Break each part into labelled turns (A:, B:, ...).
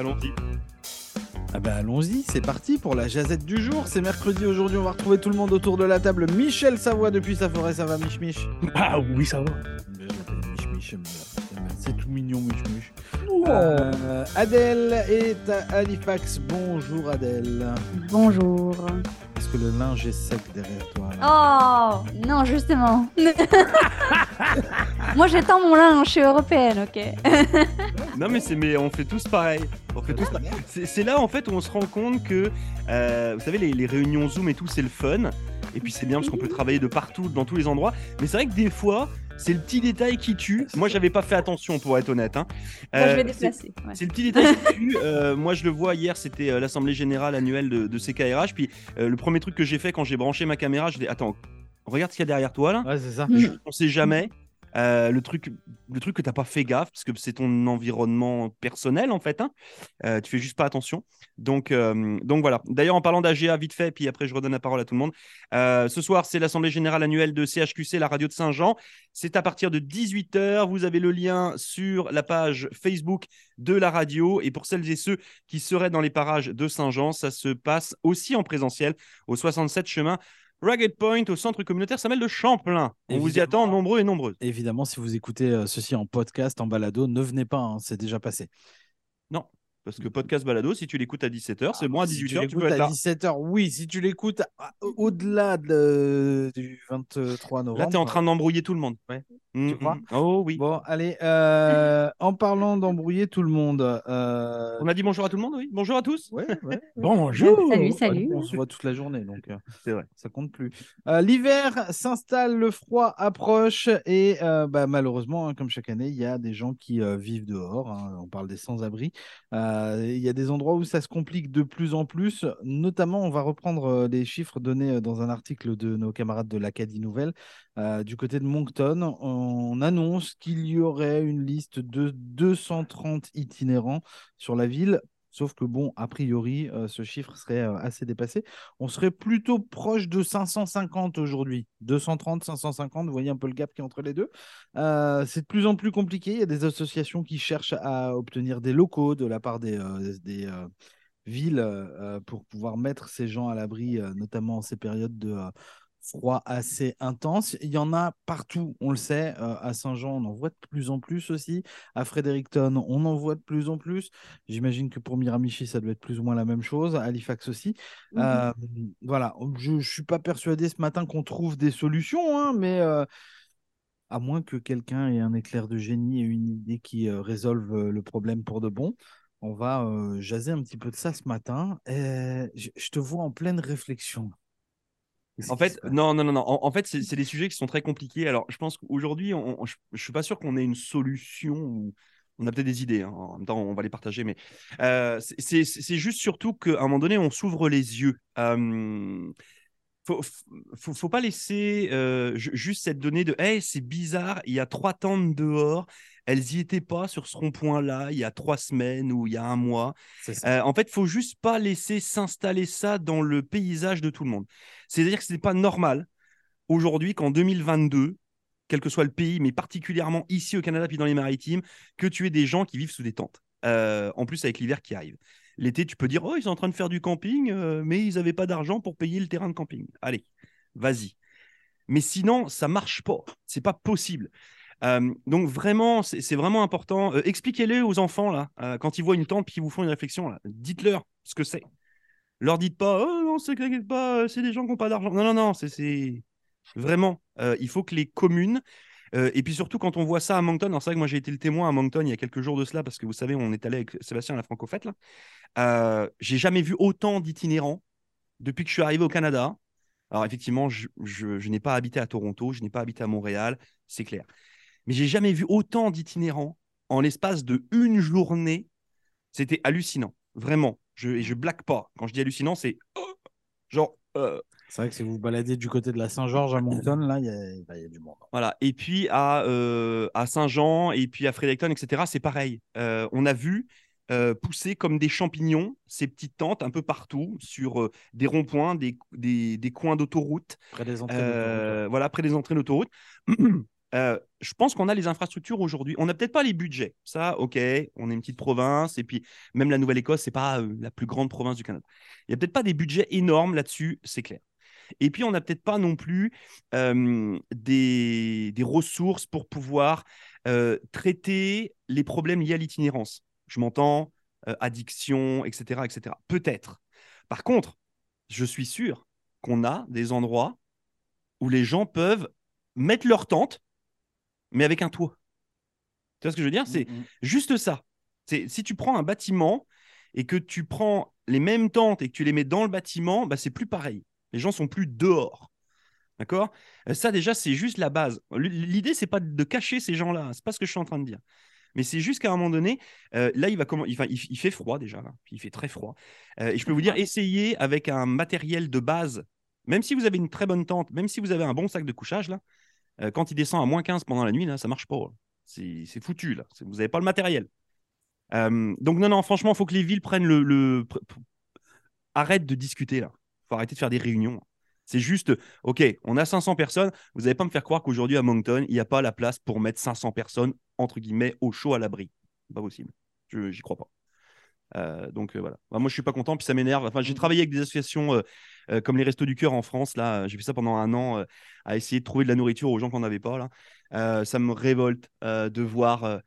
A: allons-y.
B: Ah bah allons-y, c'est parti pour la jazette du jour. C'est mercredi aujourd'hui, on va retrouver tout le monde autour de la table. Michel Savoie depuis sa forêt, ça va Mich Mich?
C: Ah oui, ça va.
B: Je Mich Mich. C'est tout mignon Mich Mich. Euh, Adèle est à Halifax. Bonjour Adèle.
D: Bonjour.
B: Est-ce que le linge est sec derrière toi là
D: Oh non, justement. Moi j'étends mon linge, je suis européenne, ok?
A: Non mais c'est mais on fait tous pareil. On fait tous pareil. C'est c'est là en fait où on se rend compte que euh, vous savez les, les réunions Zoom et tout c'est le fun. Et puis c'est bien parce qu'on peut travailler de partout, dans tous les endroits. Mais c'est vrai que des fois c'est le petit détail qui tue. Moi j'avais pas fait attention pour être honnête. hein.
D: Moi, je
A: Euh,
D: vais
A: c'est-
D: déplacer. ouais.
A: C'est le petit détail qui tue. Euh, moi, je le vois hier, c'était euh, l'assemblée générale annuelle de, de CKRH. Puis euh, le premier truc que j'ai fait quand j'ai branché ma caméra, je dis Attends, regarde ce qu'il y a derrière toi là.
B: Ouais, c'est ça.
D: Mm.
A: On sait jamais. Euh, le truc, le truc que t'as pas fait gaffe parce que c'est ton environnement personnel en fait. Hein. Euh, tu fais juste pas attention. Donc, euh, donc voilà. D'ailleurs, en parlant d'AGA, vite fait, puis après je redonne la parole à tout le monde. Euh, ce soir, c'est l'assemblée générale annuelle de CHQC, la radio de Saint-Jean. C'est à partir de 18h. Vous avez le lien sur la page Facebook de la radio. Et pour celles et ceux qui seraient dans les parages de Saint-Jean, ça se passe aussi en présentiel au 67 chemin Rugged Point, au centre communautaire Samuel de Champlain. On vous y attend nombreux et nombreuses.
B: Évidemment, si vous écoutez euh, ceci en podcast, en balado, ne venez pas, hein, c'est déjà passé.
A: Non, parce que podcast balado, si tu l'écoutes à 17h, c'est bon à
B: Si tu
A: 18h, tu
B: l'écoutes
A: peux être
B: à
A: là.
B: 17h, oui. Si tu l'écoutes au-delà de- du 23 novembre.
A: Là, tu es en train d'embrouiller tout le monde.
B: Ouais.
A: Mm,
B: Tu crois
A: mm. Oh oui.
B: Bon, allez, euh, en parlant d'embrouiller tout le monde. euh,
A: On a dit bonjour à tout le monde, oui. Bonjour à tous.
B: Ouais, ouais.
C: Bonjour.
D: Salut, salut.
B: On se voit toute la journée, donc euh,
A: C'est vrai.
B: ça compte plus. Euh, L'hiver s'installe, le froid approche et euh, bah, malheureusement, hein, comme chaque année, il y a des gens qui euh, vivent dehors. hein, on parle des sans-abri. Euh, Il y a des endroits où ça se complique de plus en plus. Notamment, on va reprendre euh, les chiffres donnés euh, dans un article de nos camarades de l'Acadie Nouvelle. Euh, du côté de Moncton, on annonce qu'il y aurait une liste de 230 itinérants sur la ville. Sauf que, bon, a priori, euh, ce chiffre serait euh, assez dépassé. On serait plutôt proche de 550 aujourd'hui. 230, 550, vous voyez un peu le gap qui est entre les deux. Euh, c'est de plus en plus compliqué. Il y a des associations qui cherchent à obtenir des locaux de la part des, des villes pour pouvoir mettre ces gens à l'abri, notamment en ces périodes de froid assez intense. Il y en a partout, on le sait. Euh, à Saint-Jean, on en voit de plus en plus aussi. À Fredericton, on en voit de plus en plus. J'imagine que pour Miramichi, ça doit être plus ou moins la même chose. À Halifax aussi.
D: Mhm.
B: Euh, voilà, je ne suis pas persuadé ce matin qu'on trouve des solutions, hein, mais euh, à moins que quelqu'un ait un éclair de génie et une idée qui résolve le problème pour de bon. On va jaser un petit peu de ça ce matin. Je, je te vois en pleine réflexion.
A: En fait, non, non, non, non. En, en fait, c'est des sujets qui sont très compliqués. Alors, je pense qu'aujourd'hui, je ne suis pas sûr qu'on ait une solution ou on a peut-être des idées. hein. En même temps, on va les partager. Mais euh, c'est- juste surtout qu'à un moment donné, on s'ouvre les yeux. Euh, faut, faut, faut pas laisser euh, ju- juste cette donnée de hey, c'est bizarre, il y a trois tentes dehors, elles y étaient pas sur ce rond-point-là il y a trois semaines ou il y a un mois. Euh, en fait, faut juste pas laisser s'installer ça dans le paysage de tout le monde. C'est-à-dire que ce n'est pas normal aujourd'hui qu'en 2022, quel que soit le pays, mais particulièrement ici au Canada puis dans les maritimes, que tu aies des gens qui vivent sous des tentes. Euh, en plus avec l'hiver qui arrive. L'été, tu peux dire, oh, ils sont en train de faire du camping, euh, mais ils n'avaient pas d'argent pour payer le terrain de camping. Allez, vas-y. Mais sinon, ça marche pas. C'est pas possible. Euh, donc vraiment, c'est vraiment important. Euh, Expliquez-le aux enfants là, quand ils voient une tente puis qu'ils vous font une réflexion. Dites-leur ce que c'est. Leur dites pas, oh non, c'est pas, c'est des gens qui n'ont pas d'argent. Non, non, non, c'est- vraiment. il faut que les communes et puis surtout quand on voit ça à Moncton. Alors c'est vrai que moi j'ai été le témoin à Moncton il y a quelques jours de cela parce que vous savez, on est allé avec Sébastien à la Franco-Fête là. Euh, j'ai jamais vu autant d'itinérants depuis que je suis arrivé au Canada. Alors effectivement, je n'ai pas habité à Toronto, je n'ai pas habité à Montréal, c'est clair. Mais j'ai jamais vu autant d'itinérants en l'espace de une journée. C'était hallucinant, vraiment. Je, et je blague pas. Quand je dis hallucinant, c'est oh, genre euh,
B: C'est vrai que si vous vous baladez du côté de la Saint-Georges à Moncton, là, il y, a- bah, y a du monde.
A: Voilà. Et puis à, euh, à Saint-Jean et puis à Fredericton, etc., c'est pareil. Euh, on a vu euh, pousser comme des champignons ces petites tentes un peu partout sur des ronds-points, des, des, des coins d'autoroute,
B: Près des entrées
A: voilà, près des entrées d'autoroute. euh, je pense qu'on a les infrastructures aujourd'hui. On n'a peut-être pas les budgets. Ça, ok, on est une petite province. Et puis, même la Nouvelle-Écosse, c'est pas euh, la plus grande province du Canada. Il n'y a peut-être pas des budgets énormes là-dessus, c'est clair. Et puis, on n'a peut-être pas non plus euh, des, des, ressources pour pouvoir traiter les problèmes liés à l'itinérance. Je m'entends, addiction, etc. etc. Peut-être. Par contre, je suis sûr qu'on a des endroits où les gens peuvent mettre leur tente, mais avec un toit. Tu vois ce que je veux dire? C'est
B: Mm, mm.
A: juste ça. C'est si tu prends un bâtiment et que tu prends les mêmes tentes et que tu les mets dans le bâtiment, bah, c'est plus pareil. Les gens sont plus dehors. D'accord? Euh, Ça déjà, c'est juste la base. L'idée, c'est pas de cacher ces gens-là. C'est pas ce que je suis en train de dire. Mais c'est juste qu'à un moment donné, euh, là, il va comment il, fait froid déjà. là. Il fait très froid. Euh, et je peux vous dire, essayez avec un matériel de base, même si vous avez une très bonne tente, même si vous avez un bon sac de couchage, là, euh, quand il descend à moins 15 pendant la nuit, là, ça marche pas. C'est foutu, là. Vous n'avez pas le matériel. Donc, non, non, franchement, il faut que les villes prennent le. Arrête de discuter, là. Faut arrêter de faire des réunions. C'est juste, OK, on a 500 personnes. Vous n'allez pas me faire croire qu'aujourd'hui, à Moncton, il n'y a pas la place pour mettre 500 personnes, entre guillemets, au chaud, à l'abri. Pas possible. Je J'y crois pas. Euh, donc euh, voilà. Bah, moi, je suis pas content, puis ça m'énerve. Enfin, j'ai travaillé avec des associations euh, comme les Restos du Cœur en France. Là, j'ai fait ça pendant un an à essayer de trouver de la nourriture aux gens qui n'en avaient pas. Là, ça me révolte de voir euh,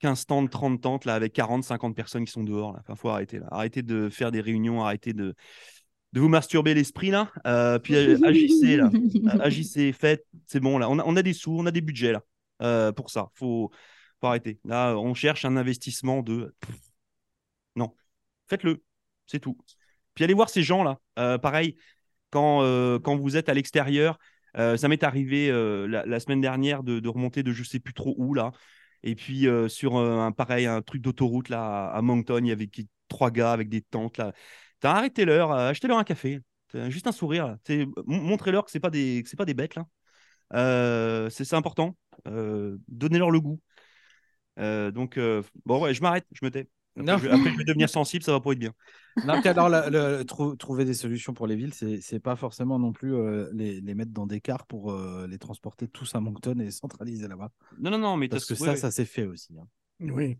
A: 15 tentes, 30 tentes là avec 40, 50 personnes qui sont dehors. Là. Enfin, faut arrêter là. Arrêtez de faire des réunions, arrêtez de de vous masturber l'esprit là. Euh, puis euh, agissez là, Euh, agissez, faites. C'est bon là. On a, des sous, on a des budgets là pour ça. Faut faut arrêter. Là, on cherche un investissement de non. Faites-le, c'est tout. Puis allez voir ces gens-là. Euh, pareil, quand, quand vous êtes à l'extérieur, ça m'est arrivé la, semaine dernière de, de remonter de je sais plus trop où là. Et puis sur un pareil, un truc d'autoroute là à, Moncton, il y avait trois gars avec des tentes là. T'as arrêté leur, euh, achetez-leur un café, juste un sourire. Montrez-leur que c'est pas des, que pas des bêtes là. Euh, c'est c'est important. Euh, Donnez-leur le goût. Euh, donc euh, bon ouais, je m'arrête, je me tais. Après,
B: Non.
A: je, vais- après, je vais devenir sensible, ça va pas être bien.
B: Non, alors, le- le- trou- trouver des solutions pour les villes, c'est c'est pas forcément non plus euh, les, les mettre dans des cars pour euh, les transporter tous à Moncton et les centraliser là-bas.
A: Non, non, non, mais
B: Parce que ça,
A: ouais,
B: ça s'est fait aussi. hein.
C: Oui.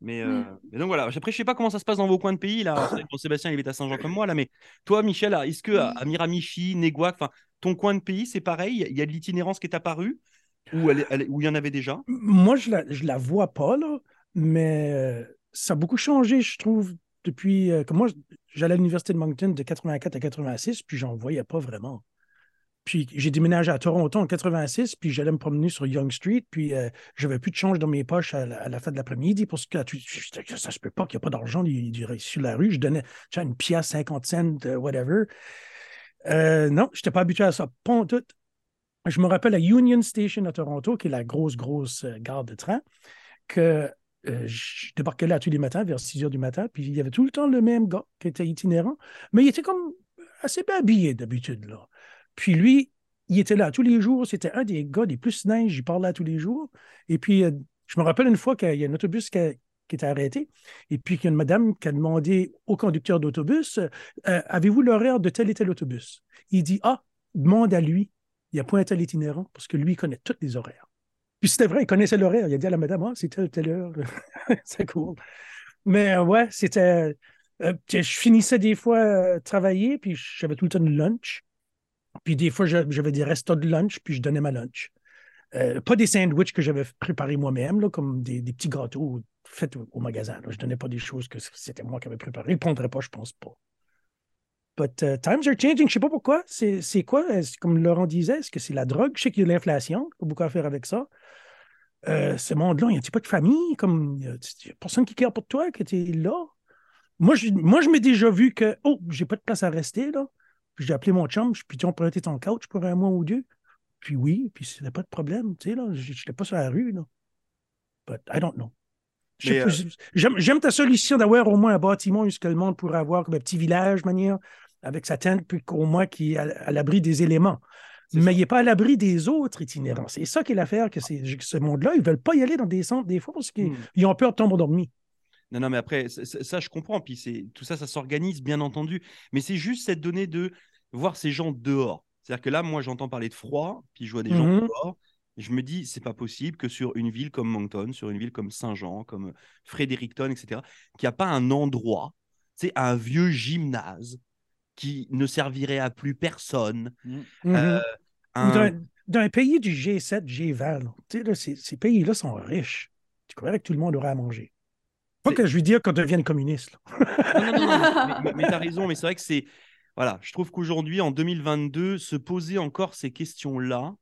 A: Mais, euh, mais donc voilà. Après, je sais pas comment ça se passe dans vos coins de pays là. Sébastien, il est à Saint-Jean comme moi là, mais toi, Michel, là, est-ce que à, à Miramichi, Néguac, enfin, ton coin de pays, c'est pareil? Il y a de l'itinérance qui est apparue? Ou il y en avait déjà?
C: Moi, je la, je la vois pas, là, mais euh, ça a beaucoup changé, je trouve, depuis euh, que moi, j'allais à l'Université de Moncton de 84 à 86, puis j'en voyais pas vraiment. Puis j'ai déménagé à Toronto en 86, puis j'allais me promener sur Young Street, puis euh, j'avais plus de change dans mes poches à la, fin de l'après-midi parce que tu- ça se peut pas qu'il n'y a pas d'argent sur la rue. Je donnais une pièce, 50 cents, euh, whatever. Euh, non, je n'étais pas habitué à ça, pas. Je me rappelle à Union Station à Toronto, qui est la grosse, grosse gare de train, que je débarquais là tous les matins vers 6 heures du matin, puis il y avait tout le temps le même gars qui était itinérant, mais il était comme assez bien habillé d'habitude. là. Puis lui, il était là tous les jours, c'était un des gars des plus neiges, il parlait tous les jours. Et puis, euh, je me rappelle une fois qu'il y a un autobus qui, était arrêté, et puis qu'il y a une madame qui a demandé au conducteur d'autobus euh, Avez-vous l'horaire de tel et tel autobus Il dit Ah, demande à lui. Il a pointé à l'itinérant parce que lui, il connaît tous les horaires. Puis c'était vrai, il connaissait l'horaire. Il a dit à la madame, ah, c'est telle, heure. c'est cool. Mais euh, ouais, c'était. je finissais des fois travailler, puis j'avais tout le temps de lunch. Puis des fois, j'a- j'avais des restos de lunch, puis je donnais ma lunch. Euh, pas des sandwichs que j'avais préparés moi-même, comme des, des petits gâteaux faits au, magasin. Je donnais pas des choses que c'était moi qui avais préparées. Ils ne prendraient pas, je pense pas. But uh, times are changing. Je sais pas pourquoi. C'est quoi? Comme Laurent disait, est-ce que c'est la drogue? Je sais qu'il y a l'inflation. Il y a beaucoup à faire avec ça. Euh, ce monde-là, il n'y a pas de famille? Comme, il n'y a, personne qui care pour toi, que tu es là? Moi, je, moi, m'ai déjà vu que, oh, j'ai pas de place à rester, là. Puis j'ai appelé mon chum, je puis on prêter ton couch pour un mois ou deux? Puis oui, puis c'était pas de problème, tu sais, là. Je n'étais pas sur la rue, là. But I don't know.
A: Euh,
C: J'aime ta solution d'avoir au moins un bâtiment où ce que le monde pourrait avoir comme un petit village, manière, avec sa tente, puis qu'au moins qui est à, à l'abri des éléments. Mais
A: ça.
C: il n'est pas à l'abri des autres itinérants. C'est ça qui est l'affaire, que c'est- ce monde-là, ils ne veulent pas y aller dans des centres des fois parce qu'ils
A: Hmm.
C: ont peur de tomber endormis.
A: Non, non, mais après, ça, ça- ça, je comprends. Puis c'est tout ça, ça s'organise, bien entendu. Mais c'est juste cette donnée de voir ces gens dehors. C'est-à-dire que là, moi, j'entends parler de froid, puis je vois des gens
C: Mhm.
A: dehors. je me dis, c'est pas possible que sur une ville comme Moncton, sur une ville comme Saint-Jean, comme Fredericton, etc., qu'il n'y a pas un endroit, c'est un vieux gymnase qui ne servirait à plus personne.
C: Mhm.
A: Euh,
C: Ou
A: un-
C: Dans, dans un pays du G7, G20, là, tu sais, là, ces, ces pays-là sont riches. Tu croirais que tout le monde aurait à manger. Que je veux dire qu'on devienne communiste.
A: Non, non, mais, mais, tu as raison, mais c'est vrai que c'est. Voilà, je trouve qu'aujourd'hui, en 2022, se poser encore ces questions-là,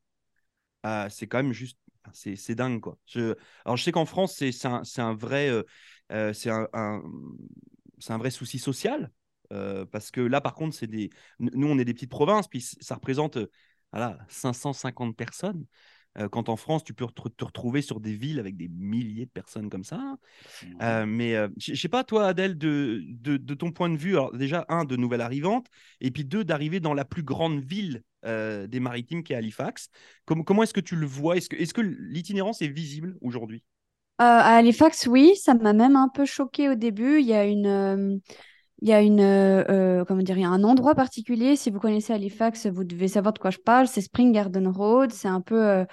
A: euh, c'est quand même juste. C'est dingue, quoi. Alors, je sais qu'en France, c'est c'est un, c'est un vrai. euh, euh, c'est un, un- un vrai souci social. euh, parce que là, par contre, c'est des. Nous, on est des petites provinces, puis ça représente euh, voilà, 550 personnes. Euh, quand en France, tu peux re- te retrouver sur des villes avec des milliers de personnes comme ça. Euh, mais euh, je je sais pas, toi, Adèle, de, de, de ton point de vue, alors déjà, un, de nouvelle arrivante, et puis deux, d'arriver dans la plus grande ville euh, des maritimes qui est Halifax. Com- comment est-ce que tu le vois? Est-ce que, est-ce que l'itinérance est visible aujourd'hui?
D: Euh, à Halifax, oui, ça m'a même un peu choqué au début. Il y a une, euh, il y a une, euh, euh, comment dire, un endroit particulier. Si vous connaissez Halifax, vous devez savoir de quoi je parle. C'est Spring Garden Road. C'est un peu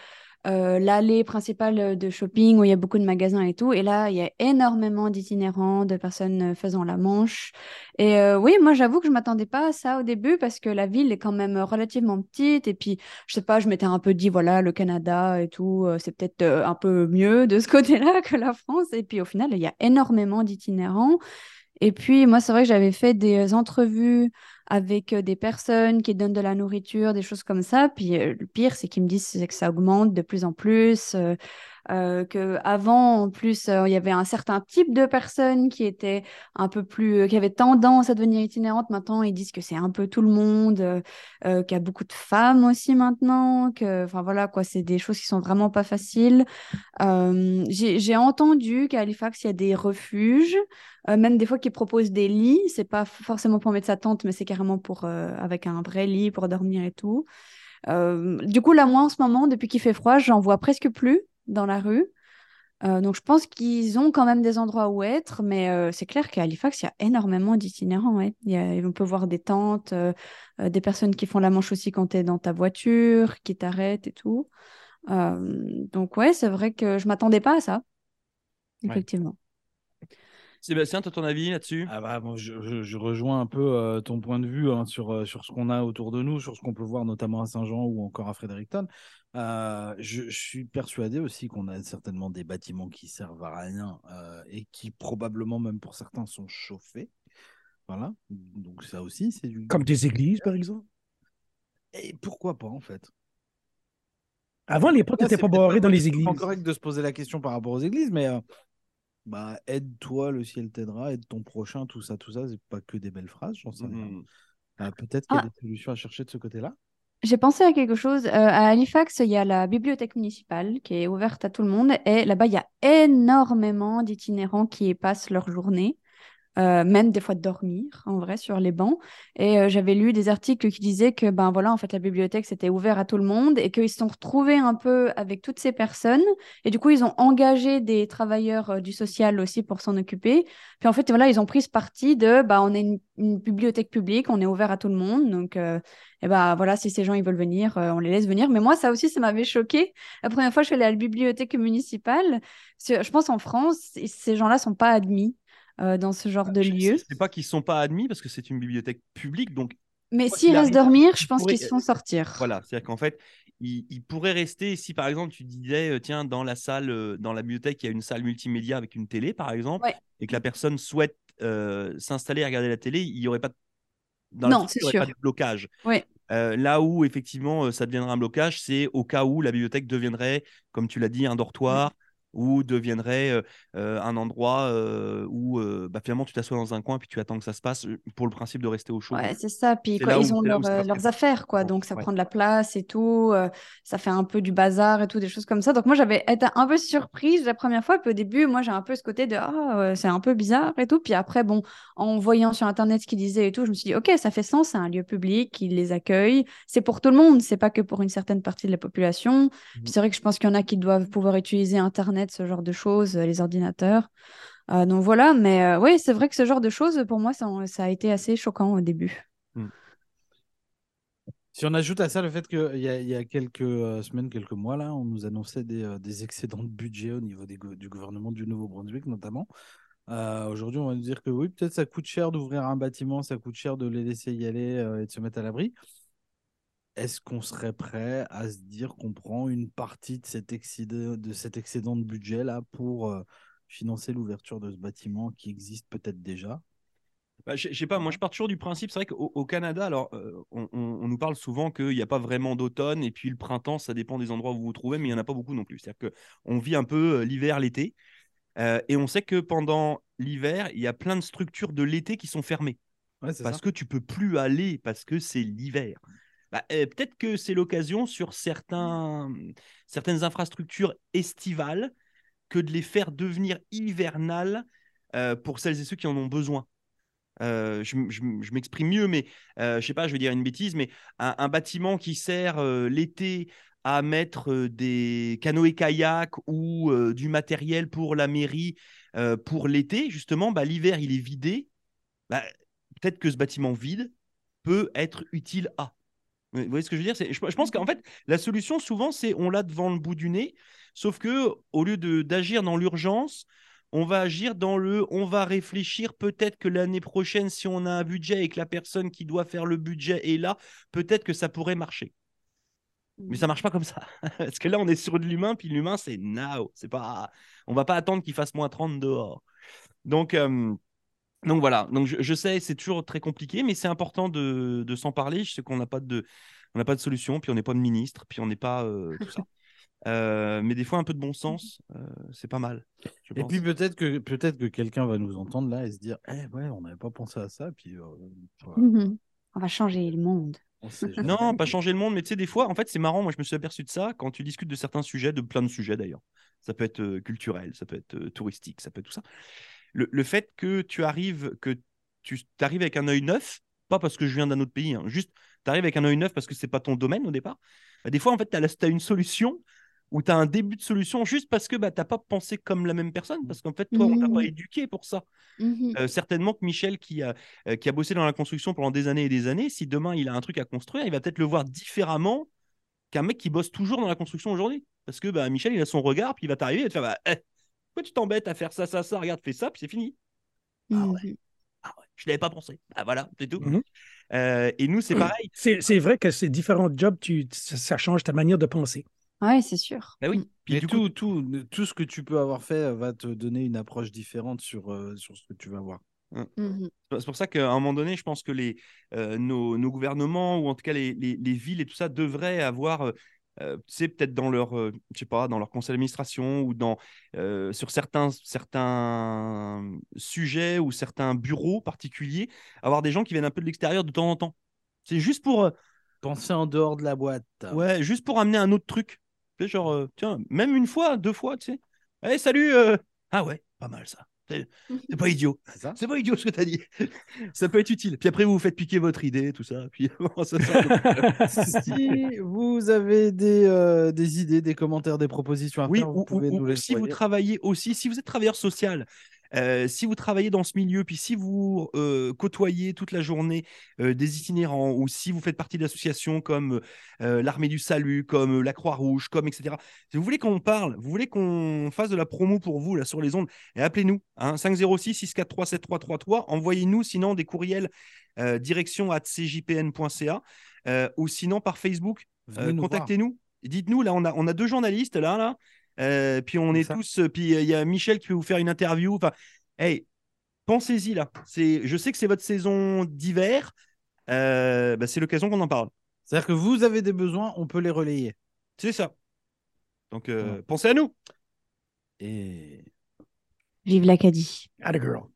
D: euh, l'allée principale de shopping où il y a beaucoup de magasins et tout. Et là, il y a énormément d'itinérants, de personnes faisant la manche. Et oui, moi, j'avoue que je m'attendais pas à ça au début parce que la ville est quand même relativement petite. Et puis, je sais pas, je m'étais un peu dit, voilà, le Canada et tout, c'est peut-être un peu mieux de ce côté-là que la France. Et puis, au final, il y a énormément d'itinérants. Et puis, moi, c'est vrai que j'avais fait des entrevues avec euh, des personnes qui donnent de la nourriture, des choses comme ça. Puis, euh, le pire, c'est qu'ils me disent que ça augmente de plus en plus. euh, euh, que avant en plus il y avait un certain type de personnes qui étaient un peu plus qui avaient tendance à devenir itinérantes maintenant ils disent que c'est un peu tout le monde qu'il y a beaucoup de femmes aussi maintenant que enfin voilà quoi c'est des choses qui sont vraiment pas faciles j'ai entendu qu'à Halifax il y a des refuges même des fois qui proposent des lits c'est pas forcément pour mettre sa tente mais c'est carrément pour euh, avec un vrai lit pour dormir et tout euh, du coup, là, moi, en ce moment, depuis qu'il fait froid, j'en vois presque plus dans la rue. Euh, donc, je pense qu'ils ont quand même des endroits où être, mais euh, c'est clair qu'à Halifax, il y a énormément d'itinérants. Ouais. A- on peut voir des tentes, euh, des personnes qui font la manche aussi quand tu es dans ta voiture, qui t'arrêtent et tout. Donc, ouais, c'est vrai que je m'attendais pas à ça.
A: Ouais. Sébastien, tu as ton avis là-dessus?
B: Ah bah, je, je- je rejoins un peu euh, ton point de vue hein, sur, euh, sur ce qu'on a autour de nous, sur ce qu'on peut voir notamment à Saint-Jean ou encore à Fredericton. Euh, je, je suis persuadé aussi qu'on a certainement des bâtiments qui servent à rien euh, et qui probablement même pour certains sont chauffés. Voilà, donc ça aussi c'est du...
C: Comme des églises, par exemple.
B: Et pourquoi pas en fait?
C: Avant, les portes
B: Là,
C: n'étaient
B: c'est
C: pas barrées dans les églises.
B: correct de se poser la question par rapport aux églises, mais euh, bah, aide-toi, le ciel t'aidera, aide ton prochain, tout ça, tout ça, c'est pas que des belles phrases, j'en sais rien.
A: Mhm.
B: Euh, Peut-être qu'il y a
D: Ah.
B: des solutions à chercher de ce côté-là.
D: J'ai pensé à quelque chose. Euh, à Halifax, il y a la bibliothèque municipale qui est ouverte à tout le monde. Et là-bas, il y a énormément d'itinérants qui y passent leur journée, euh, même des fois dormir, en vrai, sur les bancs. Et euh, j'avais lu des articles qui disaient que, ben voilà, en fait, la bibliothèque, c'était ouvert à tout le monde et qu'ils se sont retrouvés un peu avec toutes ces personnes. Et du coup, ils ont engagé des travailleurs euh, du social aussi pour s'en occuper. Puis en fait, voilà, ils ont pris ce parti de, bah, on est une, bibliothèque publique, on est ouvert à tout le monde. Donc, euh, et ben voilà, si ces gens ils veulent venir, euh, on les laisse venir. Mais moi, ça aussi, ça m'avait choqué. La première fois, je suis allée à la bibliothèque municipale. Je pense en France, ces gens-là sont pas admis euh, dans ce genre de
A: Je-
D: lieu.
A: C'est pas qu'ils sont pas admis parce que c'est une bibliothèque publique, donc
D: Mais s'ils restent dormir, je
A: ils
D: pense
A: pourraient-
D: qu'ils se font sortir.
A: Voilà, c'est-à-dire qu'en fait, il, il pourrait rester, si par exemple tu disais, euh, tiens, dans la salle, euh, dans la bibliothèque, il y a une salle multimédia avec une télé, par exemple,
D: Ouais.
A: et que la personne souhaite euh, s'installer et regarder la télé, il n'y aurait pas de... dans
D: Non, c'est
A: aurait pas
D: sûr.
A: de blocage.
D: Ouais.
A: Euh, là où effectivement ça deviendra un blocage, c'est au cas où la bibliothèque deviendrait, comme tu l'as dit, un dortoir ou deviendrait euh, euh, un endroit euh, où bah, finalement tu t'assois dans un coin puis tu attends que ça se passe pour le principe de rester au chaud.
D: Ouais, c'est ça. Puis quoi, ils
A: où-
D: ont leur, leurs affaires, quoi. Donc, ça
A: Ouais.
D: prend de la place et tout. ça fait un peu du bazar et tout, des choses comme ça. Donc, moi, j'avais été un peu surprise la première fois. Puis au début, moi, j'ai un peu ce côté de Ah, c'est un peu bizarre et tout. Puis après, bon, en voyant sur Internet ce qu'ils disaient et tout, je me suis dit Ok, ça fait sens. C'est un lieu public, ils les accueillent. C'est pour tout le monde. C'est pas que pour une certaine partie de la population. Puis c'est vrai que je pense qu'il y en a qui doivent pouvoir utiliser Internet, ce genre de choses, euh, les ordinateurs. Euh, donc voilà, mais euh, oui, c'est vrai que ce genre de choses, pour moi, ça, a été assez choquant au début.
B: Si on ajoute à ça le fait qu'il y, a- y a quelques semaines, quelques mois, là, on nous annonçait des, excédents de budget au niveau du gouvernement du Nouveau-Brunswick, notamment. Aujourd'hui, on va nous dire que oui, peut-être ça coûte cher d'ouvrir un bâtiment, ça coûte cher de les laisser y aller et de se mettre à l'abri. Est-ce qu'on serait prêt à se dire qu'on prend une partie de cet excédent de, cet excédent de budget là pour euh, financer l'ouverture de ce bâtiment qui existe peut-être déjà?
A: Bah, je sais pas, moi je pars toujours du principe, c'est vrai qu'au au Canada, alors euh, on, on- on nous parle souvent qu'il n'y a pas vraiment d'automne et puis le printemps, ça dépend des endroits où vous vous trouvez, mais il n'y en a pas beaucoup non plus. C'est-à-dire qu'on vit un peu euh, l'hiver, l'été, euh, et on sait que pendant l'hiver, il y a plein de structures de l'été qui sont fermées
B: Ouais,
A: parce
B: ça.
A: que tu peux plus aller parce que c'est l'hiver. Bah, euh, Peut-être que c'est l'occasion sur certains, certaines infrastructures estivales que de les faire devenir hivernales euh, pour celles et ceux qui en ont besoin. Euh, je m'exprime mieux, mais je sais pas, je vais dire une bêtise, mais un, bâtiment qui sert l'été à mettre des canoës-kayaks ou du matériel pour la mairie pour l'été, justement, bah, l'hiver il est vidé. Bah, Peut-être que ce bâtiment vide peut être utile à. Vous voyez ce que je veux dire? Je, je pense qu'en fait, la solution, souvent, c'est on l'a devant le bout du nez, sauf que au lieu d'agir dans l'urgence, on va agir dans le on va réfléchir peut-être que l'année prochaine, si on a un budget et que la personne qui doit faire le budget est là, peut-être que ça pourrait marcher. Mais ça marche pas comme ça. Parce que là, on est sur de l'humain, puis l'humain, c'est now. C'est pas... On va pas attendre qu'il fasse moins 30 dehors. Donc, euh, donc voilà. Donc je, je sais, c'est toujours très compliqué, mais c'est important de, de s'en parler. Je sais qu'on n'a pas de, on n'a pas de solution, puis on n'est pas de ministre, puis on n'est pas euh, tout ça. Euh, mais des fois, un peu de bon sens, euh, c'est pas mal. je
B: Et
A: pense.
B: puis peut-être que peut-être que quelqu'un va nous entendre là et se dire Eh ouais, on n'avait pas pensé à ça. Puis euh, voilà,
D: Mhm. On va changer le monde.
A: Non, pas changer le monde, mais tu sais, des fois, en fait, c'est marrant. Moi, je me suis aperçu de ça quand tu discutes de certains sujets, de plein de sujets d'ailleurs. Ça peut être culturel, ça peut être touristique, ça peut être tout ça. Le, le fait que tu arrives, que tu arrives avec un œil neuf, pas parce que je viens d'un autre pays, hein, juste tu arrives avec un œil neuf parce que c'est pas ton domaine au départ. Bah, des fois, en fait, tu as, une solution ou tu as un début de solution juste parce que bah, tu n'as pas pensé comme la même personne, parce qu'en fait, toi, on t'a pas éduqué pour ça.
D: Mhm.
A: Euh, certainement que Michel, qui a, euh, qui a bossé dans la construction pendant des années et des années, si demain il a un truc à construire, il va peut-être le voir différemment qu'un mec qui bosse toujours dans la construction aujourd'hui. Parce que bah, Michel, il a son regard, puis il va t'arriver et te faire bah, eh, Pourquoi tu t'embêtes à faire ça, ça, ça? Regarde, fais ça, puis c'est fini. Ah ouais.
D: Mhm.
A: Ah ouais, je l'avais pas pensé. Ah voilà, c'est tout.
C: Mhm.
A: Euh, et nous, c'est pareil.
C: C'est vrai que ces différents jobs, tu, ça, change ta manière de penser.
D: Ouais, c'est sûr.
A: Bah oui. Puis
B: Mais
A: du coup,
B: tout, tout, tout ce que tu peux avoir fait va te donner une approche différente sur, euh, sur ce que tu vas voir.
A: C'est pour ça qu'à un moment donné, je pense que les, euh, nos, nos gouvernements, ou en tout cas les, les- les villes et tout ça, devraient avoir, euh, euh, tu sais, peut-être dans leur, euh, je sais pas, dans leur conseil d'administration ou dans, euh, sur certains, certains sujets ou certains bureaux particuliers, avoir des gens qui viennent un peu de l'extérieur de temps en temps. C'est juste pour,
B: Penser en dehors de la boîte.
A: ouais, juste pour amener un autre truc. Tu sais, genre, tiens, même une fois, deux fois, tu sais. Hey, salut. Ah ouais, pas mal ça. C'est pas idiot.
B: C'est
A: pas idiot ce que tu as dit. ça peut être utile. Puis après, vous vous faites piquer votre idée, tout ça. Puis ça
B: si vous avez des, euh, des idées, des commentaires, des propositions à
A: Oui,
B: faire, vous
A: ou,
B: pouvez
A: ou-
B: nous
A: ou
B: les
A: si vous travaillez aussi, si vous êtes travailleur social, euh, si vous travaillez dans ce milieu, puis si vous euh, côtoyez toute la journée euh, des itinérants, ou si vous faites partie d'associations comme l'Armée du Salut, comme la Croix-Rouge, comme etc. Si vous voulez qu'on parle, vous voulez qu'on fasse de la promo pour vous là sur les ondes, et appelez-nous hein, 506 643 7333. Envoyez-nous sinon des courriels direction at cjpn.ca ou sinon par Facebook. Contactez-nous. Dites-nous, là, on a, on a deux journalistes, là, là. Euh, puis on est
B: ça.
A: tous. euh, Puis euh, il y a Michel qui peut vous faire une interview. Enfin, hey, pensez-y, là. C'est, je sais que c'est votre saison d'hiver. Euh, bah, c'est l'occasion qu'on en parle.
B: C'est-à-dire que vous avez des besoins, on peut les relayer.
A: C'est ça. Donc, euh,
B: Ouais.
A: pensez à nous.
B: Et
D: Vive l'Acadie.
C: Atta girl.